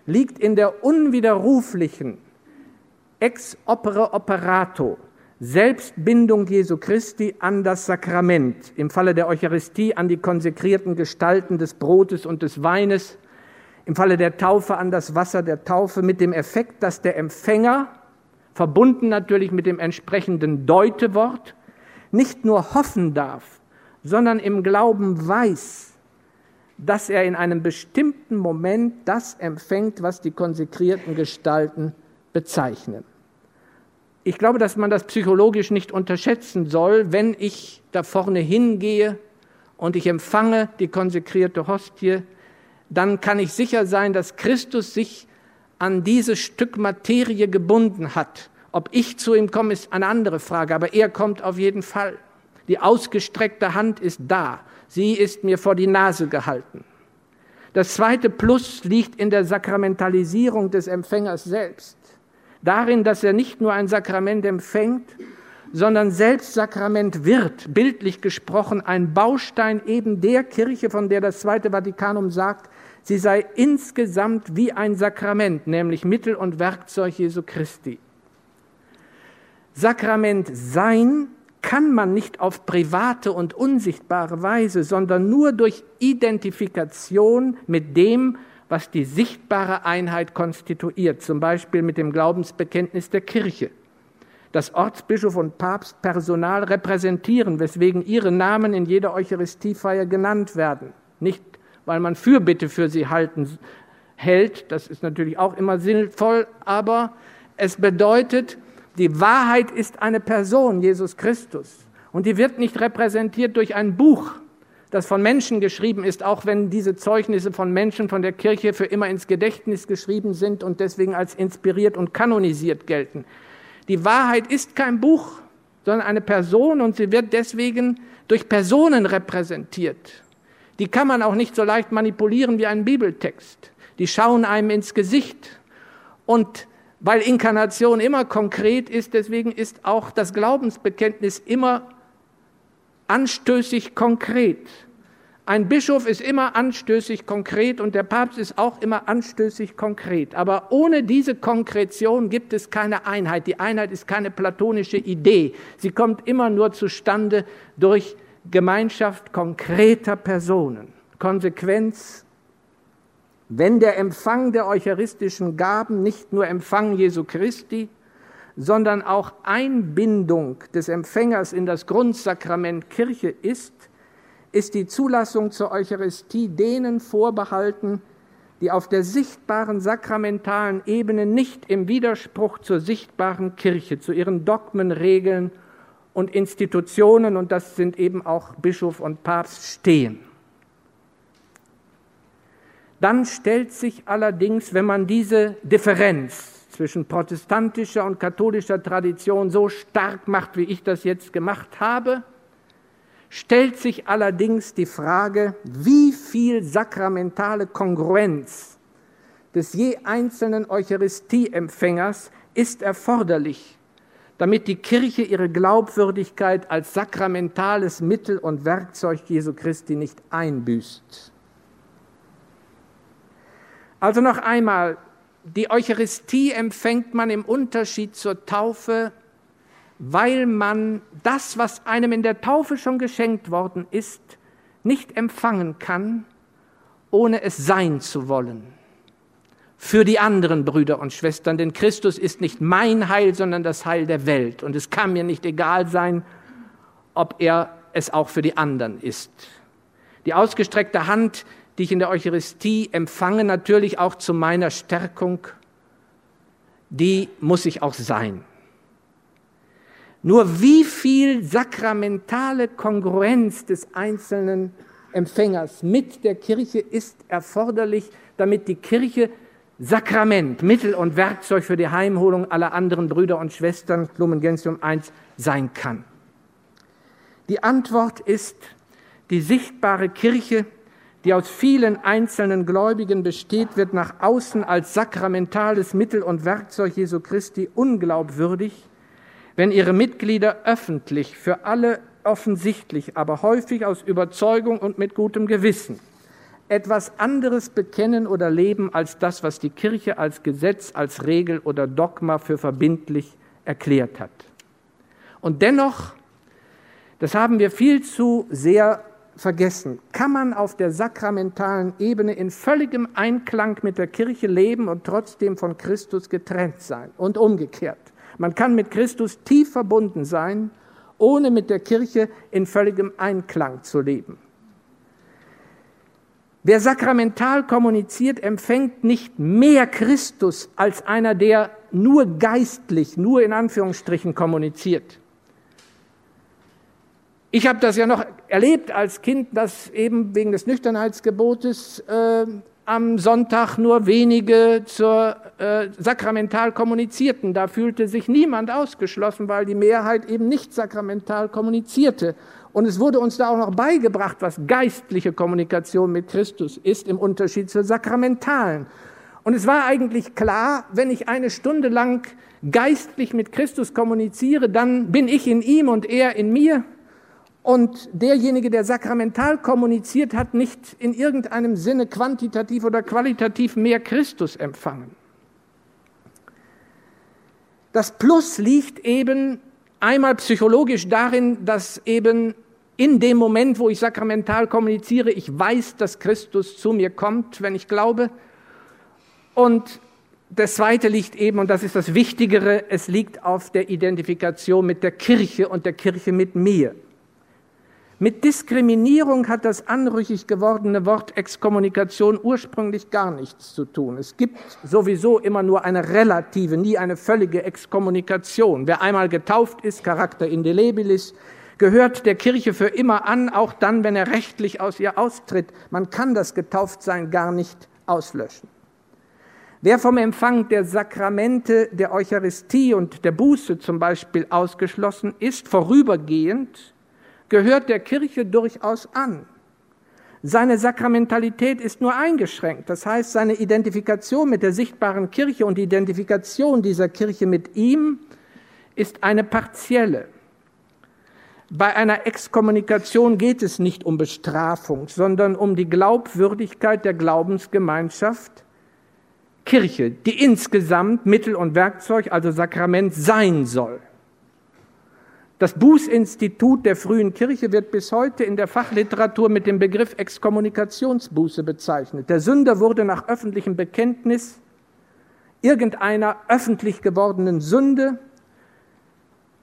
liegt in der unwiderruflichen ex opere operato Selbstbindung Jesu Christi an das Sakrament, im Falle der Eucharistie an die konsekrierten Gestalten des Brotes und des Weines, im Falle der Taufe an das Wasser der Taufe, mit dem Effekt, dass der Empfänger, verbunden natürlich mit dem entsprechenden Deutewort, nicht nur hoffen darf, sondern im Glauben weiß, dass er in einem bestimmten Moment das empfängt, was die konsekrierten Gestalten bezeichnen. Ich glaube, dass man das psychologisch nicht unterschätzen soll, wenn ich da vorne hingehe und ich empfange die konsekrierte Hostie, dann kann ich sicher sein, dass Christus sich an dieses Stück Materie gebunden hat. Ob ich zu ihm komme, ist eine andere Frage, aber er kommt auf jeden Fall. Die ausgestreckte Hand ist da. Sie ist mir vor die Nase gehalten. Das zweite Plus liegt in der Sakramentalisierung des Empfängers selbst darin, dass er nicht nur ein Sakrament empfängt, sondern selbst Sakrament wird, bildlich gesprochen, ein Baustein eben der Kirche, von der das Zweite Vatikanum sagt, sie sei insgesamt wie ein Sakrament, nämlich Mittel und Werkzeug Jesu Christi. Sakrament sein kann man nicht auf private und unsichtbare Weise, sondern nur durch Identifikation mit dem, was die sichtbare Einheit konstituiert, zum Beispiel mit dem Glaubensbekenntnis der Kirche. Das Ortsbischof und Papst Personal repräsentieren, weswegen ihre Namen in jeder Eucharistiefeier genannt werden. Nicht, weil man Fürbitte für sie halten, hält, das ist natürlich auch immer sinnvoll, aber es bedeutet, die Wahrheit ist eine Person, Jesus Christus. Und die wird nicht repräsentiert durch ein Buch, das von Menschen geschrieben ist, auch wenn diese Zeugnisse von Menschen von der Kirche für immer ins Gedächtnis geschrieben sind und deswegen als inspiriert und kanonisiert gelten. Die Wahrheit ist kein Buch, sondern eine Person und sie wird deswegen durch Personen repräsentiert. Die kann man auch nicht so leicht manipulieren wie einen Bibeltext. Die schauen einem ins Gesicht. Und weil Inkarnation immer konkret ist, deswegen ist auch das Glaubensbekenntnis immer anstößig konkret. Ein Bischof ist immer anstößig konkret und der Papst ist auch immer anstößig konkret. Aber ohne diese Konkretion gibt es keine Einheit. Die Einheit ist keine platonische Idee. Sie kommt immer nur zustande durch Gemeinschaft konkreter Personen. Konsequenz wenn der Empfang der eucharistischen Gaben nicht nur Empfang Jesu Christi, sondern auch Einbindung des Empfängers in das Grundsakrament Kirche ist, ist die Zulassung zur Eucharistie denen vorbehalten, die auf der sichtbaren sakramentalen Ebene nicht im Widerspruch zur sichtbaren Kirche, zu ihren Dogmen, Regeln und Institutionen, und das sind eben auch Bischof und Papst, stehen. Dann stellt sich allerdings, wenn man diese Differenz zwischen protestantischer und katholischer Tradition so stark macht, wie ich das jetzt gemacht habe, stellt sich allerdings die Frage, wie viel sakramentale Kongruenz des je einzelnen Eucharistieempfängers ist erforderlich, damit die Kirche ihre Glaubwürdigkeit als sakramentales Mittel und Werkzeug Jesu Christi nicht einbüßt. Also noch einmal, die Eucharistie empfängt man im Unterschied zur Taufe weil man das, was einem in der Taufe schon geschenkt worden ist, nicht empfangen kann, ohne es sein zu wollen. Für die anderen Brüder und Schwestern, denn Christus ist nicht mein Heil, sondern das Heil der Welt. Und es kann mir nicht egal sein, ob er es auch für die anderen ist. Die ausgestreckte Hand, die ich in der Eucharistie empfange, natürlich auch zu meiner Stärkung, die muss ich auch sein. Nur wie viel sakramentale Kongruenz des einzelnen Empfängers mit der Kirche ist erforderlich, damit die Kirche Sakrament, Mittel und Werkzeug für die Heimholung aller anderen Brüder und Schwestern, Lumen Gentium 1, sein kann. Die Antwort ist, die sichtbare Kirche, die aus vielen einzelnen Gläubigen besteht, wird nach außen als sakramentales Mittel und Werkzeug Jesu Christi unglaubwürdig, wenn ihre Mitglieder öffentlich, für alle offensichtlich, aber häufig aus Überzeugung und mit gutem Gewissen etwas anderes bekennen oder leben als das, was die Kirche als Gesetz, als Regel oder Dogma für verbindlich erklärt hat. Und dennoch, das haben wir viel zu sehr vergessen, kann man auf der sakramentalen Ebene in völligem Einklang mit der Kirche leben und trotzdem von Christus getrennt sein und umgekehrt. Man kann mit Christus tief verbunden sein, ohne mit der Kirche in völligem Einklang zu leben. Wer sakramental kommuniziert, empfängt nicht mehr Christus als einer, der nur geistlich, nur in Anführungsstrichen kommuniziert. Ich habe das ja noch erlebt als Kind, dass eben wegen des Nüchternheitsgebotes äh, am Sonntag nur wenige zur äh, sakramental kommunizierten. Da fühlte sich niemand ausgeschlossen, weil die Mehrheit eben nicht sakramental kommunizierte. Und es wurde uns da auch noch beigebracht, was geistliche Kommunikation mit Christus ist, im Unterschied zur sakramentalen. Und es war eigentlich klar, wenn ich eine Stunde lang geistlich mit Christus kommuniziere, dann bin ich in ihm und er in mir. Und derjenige, der sakramental kommuniziert, hat nicht in irgendeinem Sinne quantitativ oder qualitativ mehr Christus empfangen. Das Plus liegt eben einmal psychologisch darin, dass eben in dem Moment, wo ich sakramental kommuniziere, ich weiß, dass Christus zu mir kommt, wenn ich glaube. Und das Zweite liegt eben, und das ist das Wichtigere, es liegt auf der Identifikation mit der Kirche und der Kirche mit mir. Mit Diskriminierung hat das anrüchig gewordene Wort Exkommunikation ursprünglich gar nichts zu tun. Es gibt sowieso immer nur eine relative, nie eine völlige Exkommunikation. Wer einmal getauft ist, Charakter indelebilis, gehört der Kirche für immer an, auch dann, wenn er rechtlich aus ihr austritt. Man kann das Getauftsein gar nicht auslöschen. Wer vom Empfang der Sakramente der Eucharistie und der Buße zum Beispiel ausgeschlossen ist, vorübergehend, gehört der Kirche durchaus an. Seine Sakramentalität ist nur eingeschränkt. Das heißt, seine Identifikation mit der sichtbaren Kirche und die Identifikation dieser Kirche mit ihm ist eine partielle. Bei einer Exkommunikation geht es nicht um Bestrafung, sondern um die Glaubwürdigkeit der Glaubensgemeinschaft Kirche, die insgesamt Mittel und Werkzeug, also Sakrament sein soll. Das Bußinstitut der frühen Kirche wird bis heute in der Fachliteratur mit dem Begriff Exkommunikationsbuße bezeichnet. Der Sünder wurde nach öffentlichem Bekenntnis irgendeiner öffentlich gewordenen Sünde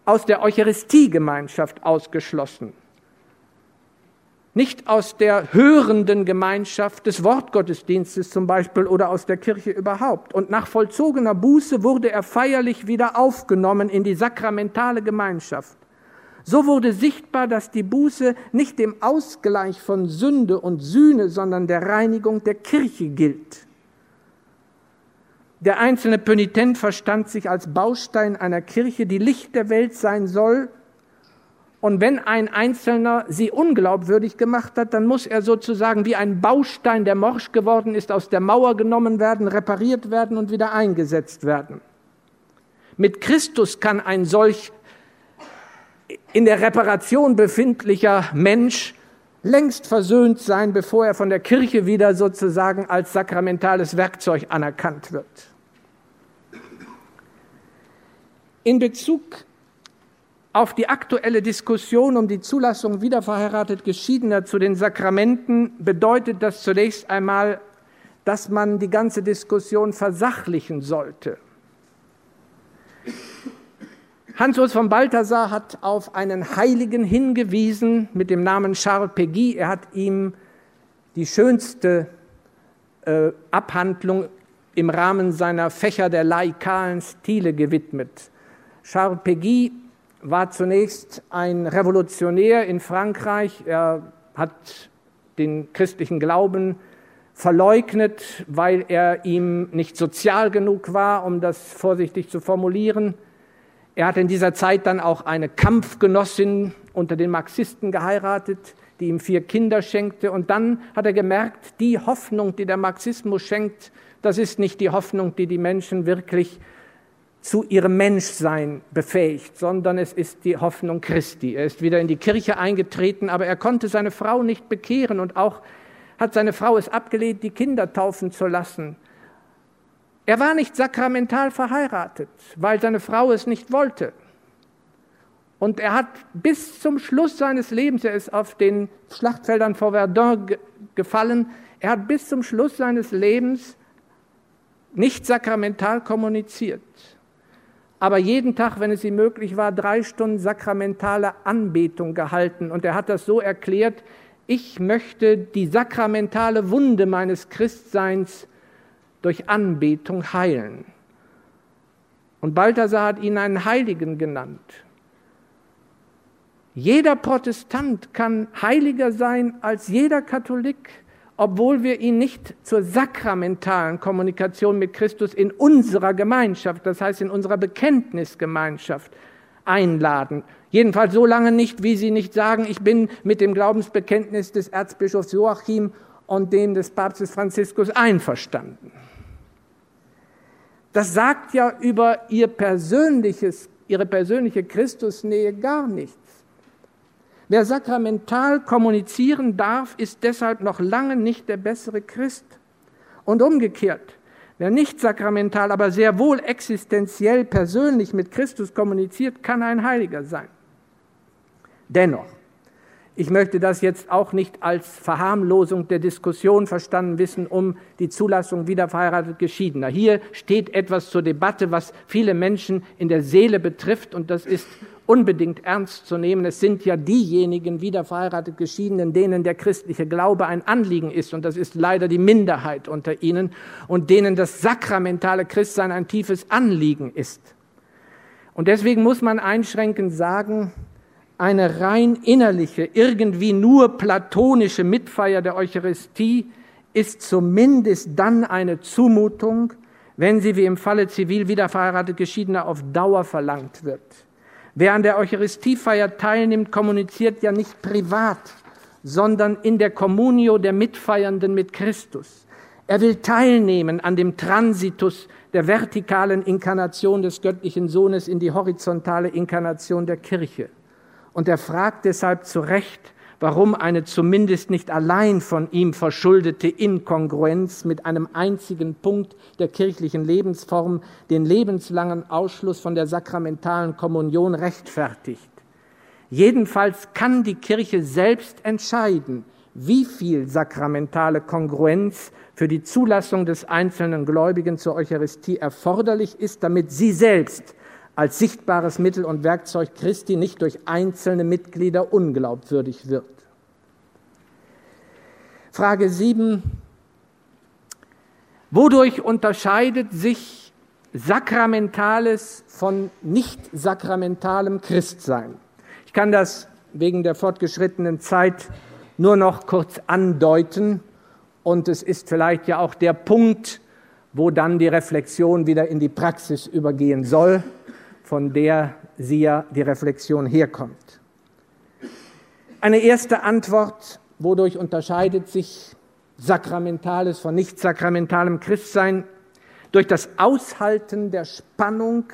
aus der Eucharistiegemeinschaft ausgeschlossen nicht aus der hörenden Gemeinschaft des Wortgottesdienstes zum Beispiel oder aus der Kirche überhaupt. Und nach vollzogener Buße wurde er feierlich wieder aufgenommen in die sakramentale Gemeinschaft. So wurde sichtbar, dass die Buße nicht dem Ausgleich von Sünde und Sühne, sondern der Reinigung der Kirche gilt. Der einzelne Pönitent verstand sich als Baustein einer Kirche, die Licht der Welt sein soll und wenn ein Einzelner sie unglaubwürdig gemacht hat, dann muss er sozusagen wie ein Baustein, der morsch geworden ist, aus der Mauer genommen werden, repariert werden und wieder eingesetzt werden. Mit Christus kann ein solch in der Reparation befindlicher Mensch längst versöhnt sein, bevor er von der Kirche wieder sozusagen als sakramentales Werkzeug anerkannt wird. In Bezug auf die aktuelle Diskussion um die Zulassung wiederverheiratet Geschiedener zu den Sakramenten bedeutet das zunächst einmal, dass man die ganze Diskussion versachlichen sollte. Hans-Urs von Balthasar hat auf einen Heiligen hingewiesen mit dem Namen Charles Péguy. Er hat ihm die schönste äh, Abhandlung im Rahmen seiner Fächer der laikalen Stile gewidmet. Charles Péguy war zunächst ein Revolutionär in Frankreich. Er hat den christlichen Glauben verleugnet, weil er ihm nicht sozial genug war, um das vorsichtig zu formulieren. Er hat in dieser Zeit dann auch eine Kampfgenossin unter den Marxisten geheiratet, die ihm vier Kinder schenkte. Und dann hat er gemerkt, die Hoffnung, die der Marxismus schenkt, das ist nicht die Hoffnung, die die Menschen wirklich zu ihrem Menschsein befähigt, sondern es ist die Hoffnung Christi. Er ist wieder in die Kirche eingetreten, aber er konnte seine Frau nicht bekehren und auch hat seine Frau es abgelehnt, die Kinder taufen zu lassen. Er war nicht sakramental verheiratet, weil seine Frau es nicht wollte. Und er hat bis zum Schluss seines Lebens, er ist auf den Schlachtfeldern vor Verdun gefallen, er hat bis zum Schluss seines Lebens nicht sakramental kommuniziert aber jeden Tag, wenn es ihm möglich war, drei Stunden sakramentale Anbetung gehalten. Und er hat das so erklärt, ich möchte die sakramentale Wunde meines Christseins durch Anbetung heilen. Und Balthasar hat ihn einen Heiligen genannt. Jeder Protestant kann heiliger sein als jeder Katholik obwohl wir ihn nicht zur sakramentalen Kommunikation mit Christus in unserer Gemeinschaft, das heißt in unserer Bekenntnisgemeinschaft, einladen. Jedenfalls so lange nicht, wie Sie nicht sagen, ich bin mit dem Glaubensbekenntnis des Erzbischofs Joachim und dem des Papstes Franziskus einverstanden. Das sagt ja über ihr persönliches, ihre persönliche Christusnähe gar nichts. Wer sakramental kommunizieren darf, ist deshalb noch lange nicht der bessere Christ. Und umgekehrt, wer nicht sakramental, aber sehr wohl existenziell persönlich mit Christus kommuniziert, kann ein Heiliger sein. Dennoch, ich möchte das jetzt auch nicht als Verharmlosung der Diskussion verstanden wissen um die Zulassung wiederverheiratet Geschiedener. Hier steht etwas zur Debatte, was viele Menschen in der Seele betrifft, und das ist unbedingt ernst zu nehmen. Es sind ja diejenigen wiederverheiratet Geschiedenen, denen der christliche Glaube ein Anliegen ist, und das ist leider die Minderheit unter ihnen, und denen das sakramentale Christsein ein tiefes Anliegen ist. Und deswegen muss man einschränkend sagen, eine rein innerliche, irgendwie nur platonische Mitfeier der Eucharistie ist zumindest dann eine Zumutung, wenn sie wie im Falle zivil wiederverheiratet Geschiedener auf Dauer verlangt wird. Wer an der Eucharistiefeier teilnimmt, kommuniziert ja nicht privat, sondern in der Communio der Mitfeiernden mit Christus. Er will teilnehmen an dem Transitus der vertikalen Inkarnation des göttlichen Sohnes in die horizontale Inkarnation der Kirche. Und er fragt deshalb zu Recht, warum eine zumindest nicht allein von ihm verschuldete Inkongruenz mit einem einzigen Punkt der kirchlichen Lebensform den lebenslangen Ausschluss von der sakramentalen Kommunion rechtfertigt. Jedenfalls kann die Kirche selbst entscheiden, wie viel sakramentale Kongruenz für die Zulassung des einzelnen Gläubigen zur Eucharistie erforderlich ist, damit sie selbst als sichtbares Mittel und Werkzeug Christi nicht durch einzelne Mitglieder unglaubwürdig wird. Frage 7. Wodurch unterscheidet sich sakramentales von nicht sakramentalem Christsein? Ich kann das wegen der fortgeschrittenen Zeit nur noch kurz andeuten und es ist vielleicht ja auch der Punkt, wo dann die Reflexion wieder in die Praxis übergehen soll, von der sie ja die Reflexion herkommt. Eine erste Antwort Wodurch unterscheidet sich sakramentales von nicht sakramentalem Christsein? Durch das Aushalten der Spannung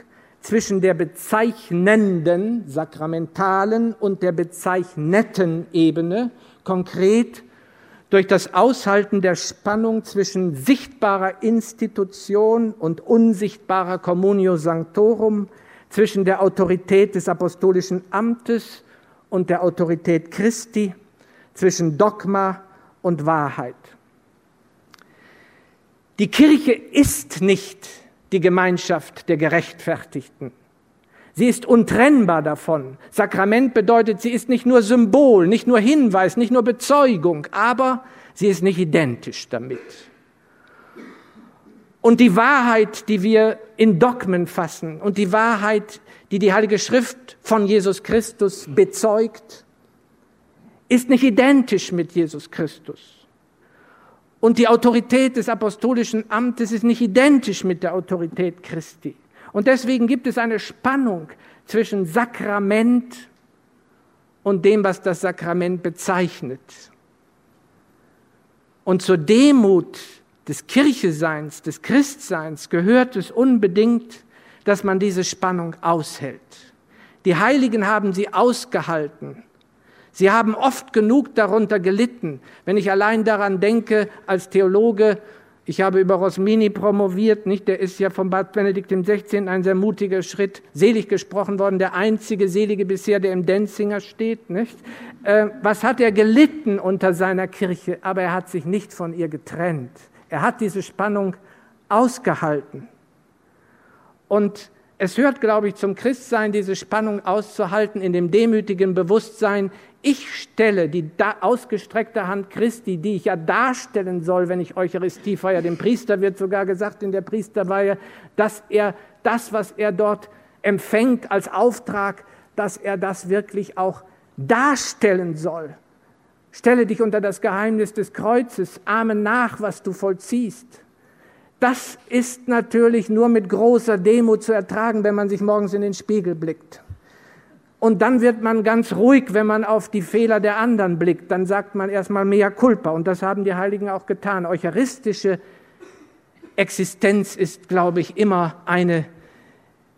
zwischen der bezeichnenden, sakramentalen und der bezeichneten Ebene, konkret durch das Aushalten der Spannung zwischen sichtbarer Institution und unsichtbarer Communio Sanctorum, zwischen der Autorität des apostolischen Amtes und der Autorität Christi, zwischen Dogma und Wahrheit. Die Kirche ist nicht die Gemeinschaft der Gerechtfertigten. Sie ist untrennbar davon. Sakrament bedeutet, sie ist nicht nur Symbol, nicht nur Hinweis, nicht nur Bezeugung, aber sie ist nicht identisch damit. Und die Wahrheit, die wir in Dogmen fassen und die Wahrheit, die die Heilige Schrift von Jesus Christus bezeugt, ist nicht identisch mit Jesus Christus. Und die Autorität des apostolischen Amtes ist nicht identisch mit der Autorität Christi. Und deswegen gibt es eine Spannung zwischen Sakrament und dem, was das Sakrament bezeichnet. Und zur Demut des Kircheseins, des Christseins gehört es unbedingt, dass man diese Spannung aushält. Die Heiligen haben sie ausgehalten Sie haben oft genug darunter gelitten. Wenn ich allein daran denke, als Theologe, ich habe über Rosmini promoviert, nicht? Der ist ja von Bad Benedikt XVI. ein sehr mutiger Schritt, selig gesprochen worden, der einzige Selige bisher, der im Denzinger steht, nicht? Äh, was hat er gelitten unter seiner Kirche? Aber er hat sich nicht von ihr getrennt. Er hat diese Spannung ausgehalten. Und es hört, glaube ich, zum Christsein, diese Spannung auszuhalten, in dem demütigen Bewusstsein, ich stelle die ausgestreckte Hand Christi, die ich ja darstellen soll, wenn ich Eucharistie feiere. Dem Priester wird sogar gesagt in der Priesterweihe, dass er das, was er dort empfängt als Auftrag, dass er das wirklich auch darstellen soll. Stelle dich unter das Geheimnis des Kreuzes, ahme nach, was du vollziehst. Das ist natürlich nur mit großer Demut zu ertragen, wenn man sich morgens in den Spiegel blickt. Und dann wird man ganz ruhig, wenn man auf die Fehler der anderen blickt. Dann sagt man erstmal mea culpa. Und das haben die Heiligen auch getan. Eucharistische Existenz ist, glaube ich, immer eine,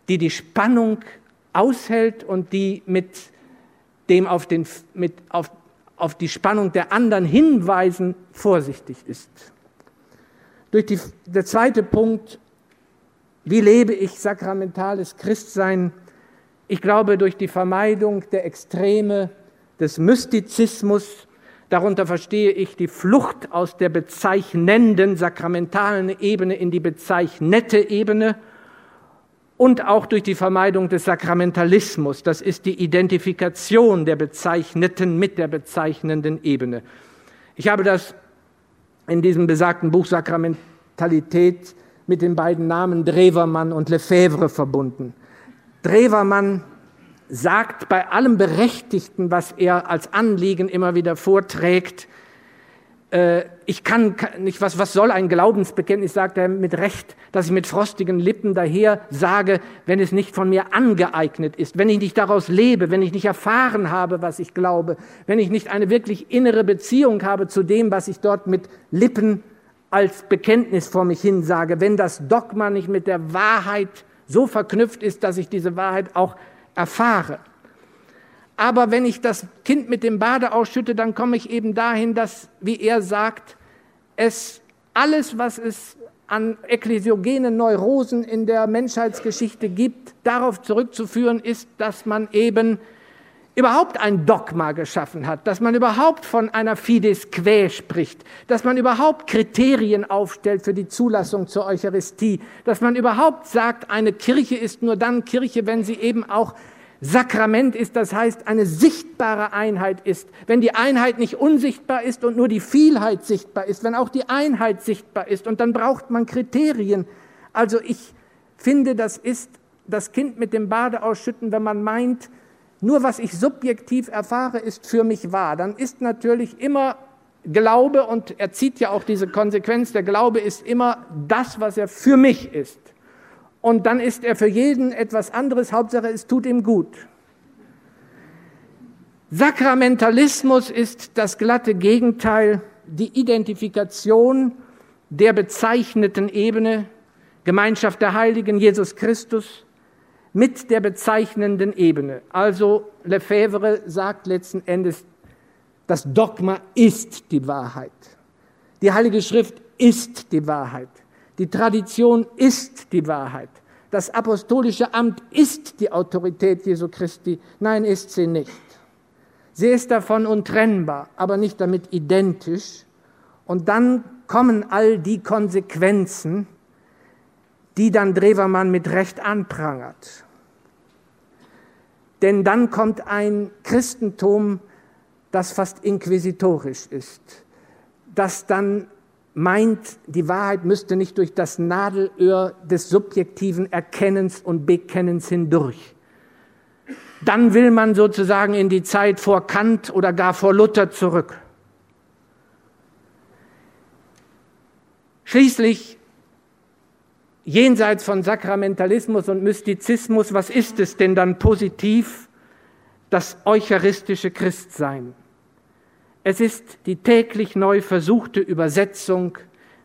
die die Spannung aushält und die mit dem auf, den, mit auf, auf die Spannung der anderen hinweisen vorsichtig ist. Durch die, der zweite Punkt, wie lebe ich sakramentales Christsein? Ich glaube, durch die Vermeidung der Extreme des Mystizismus, darunter verstehe ich die Flucht aus der bezeichnenden sakramentalen Ebene in die bezeichnete Ebene und auch durch die Vermeidung des Sakramentalismus. Das ist die Identifikation der Bezeichneten mit der bezeichnenden Ebene. Ich habe das in diesem besagten Buch Sakramentalität mit den beiden Namen Drewermann und Lefebvre verbunden. Drewermann sagt bei allem Berechtigten, was er als Anliegen immer wieder vorträgt, ich kann nicht, was, was soll ein Glaubensbekenntnis, sagt er mit Recht, dass ich mit frostigen Lippen daher sage, wenn es nicht von mir angeeignet ist, wenn ich nicht daraus lebe, wenn ich nicht erfahren habe, was ich glaube, wenn ich nicht eine wirklich innere Beziehung habe zu dem, was ich dort mit Lippen als Bekenntnis vor mich hin sage, wenn das Dogma nicht mit der Wahrheit so verknüpft ist, dass ich diese Wahrheit auch erfahre. Aber wenn ich das Kind mit dem Bade ausschütte, dann komme ich eben dahin, dass, wie er sagt, es alles, was es an ekklesiogenen Neurosen in der Menschheitsgeschichte gibt, darauf zurückzuführen ist, dass man eben überhaupt ein Dogma geschaffen hat, dass man überhaupt von einer Fides quae spricht, dass man überhaupt Kriterien aufstellt für die Zulassung zur Eucharistie, dass man überhaupt sagt, eine Kirche ist nur dann Kirche, wenn sie eben auch Sakrament ist, das heißt eine sichtbare Einheit ist. Wenn die Einheit nicht unsichtbar ist und nur die Vielheit sichtbar ist, wenn auch die Einheit sichtbar ist und dann braucht man Kriterien. Also ich finde, das ist das Kind mit dem Bade ausschütten, wenn man meint, nur was ich subjektiv erfahre, ist für mich wahr. Dann ist natürlich immer Glaube, und er zieht ja auch diese Konsequenz, der Glaube ist immer das, was er für mich ist. Und dann ist er für jeden etwas anderes, Hauptsache es tut ihm gut. Sakramentalismus ist das glatte Gegenteil, die Identifikation der bezeichneten Ebene, Gemeinschaft der Heiligen, Jesus Christus, mit der bezeichnenden Ebene. Also Lefebvre sagt letzten Endes, das Dogma ist die Wahrheit. Die Heilige Schrift ist die Wahrheit. Die Tradition ist die Wahrheit. Das apostolische Amt ist die Autorität Jesu Christi. Nein, ist sie nicht. Sie ist davon untrennbar, aber nicht damit identisch. Und dann kommen all die Konsequenzen, die dann Drewermann mit Recht anprangert. Denn dann kommt ein Christentum, das fast inquisitorisch ist, das dann meint, die Wahrheit müsste nicht durch das Nadelöhr des subjektiven Erkennens und Bekennens hindurch. Dann will man sozusagen in die Zeit vor Kant oder gar vor Luther zurück. Schließlich jenseits von Sakramentalismus und Mystizismus, was ist es denn dann positiv? Das eucharistische Christsein. Es ist die täglich neu versuchte Übersetzung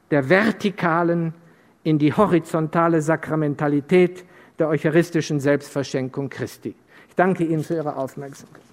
der vertikalen in die horizontale Sakramentalität der eucharistischen Selbstverschenkung Christi. Ich danke Ihnen für Ihre Aufmerksamkeit.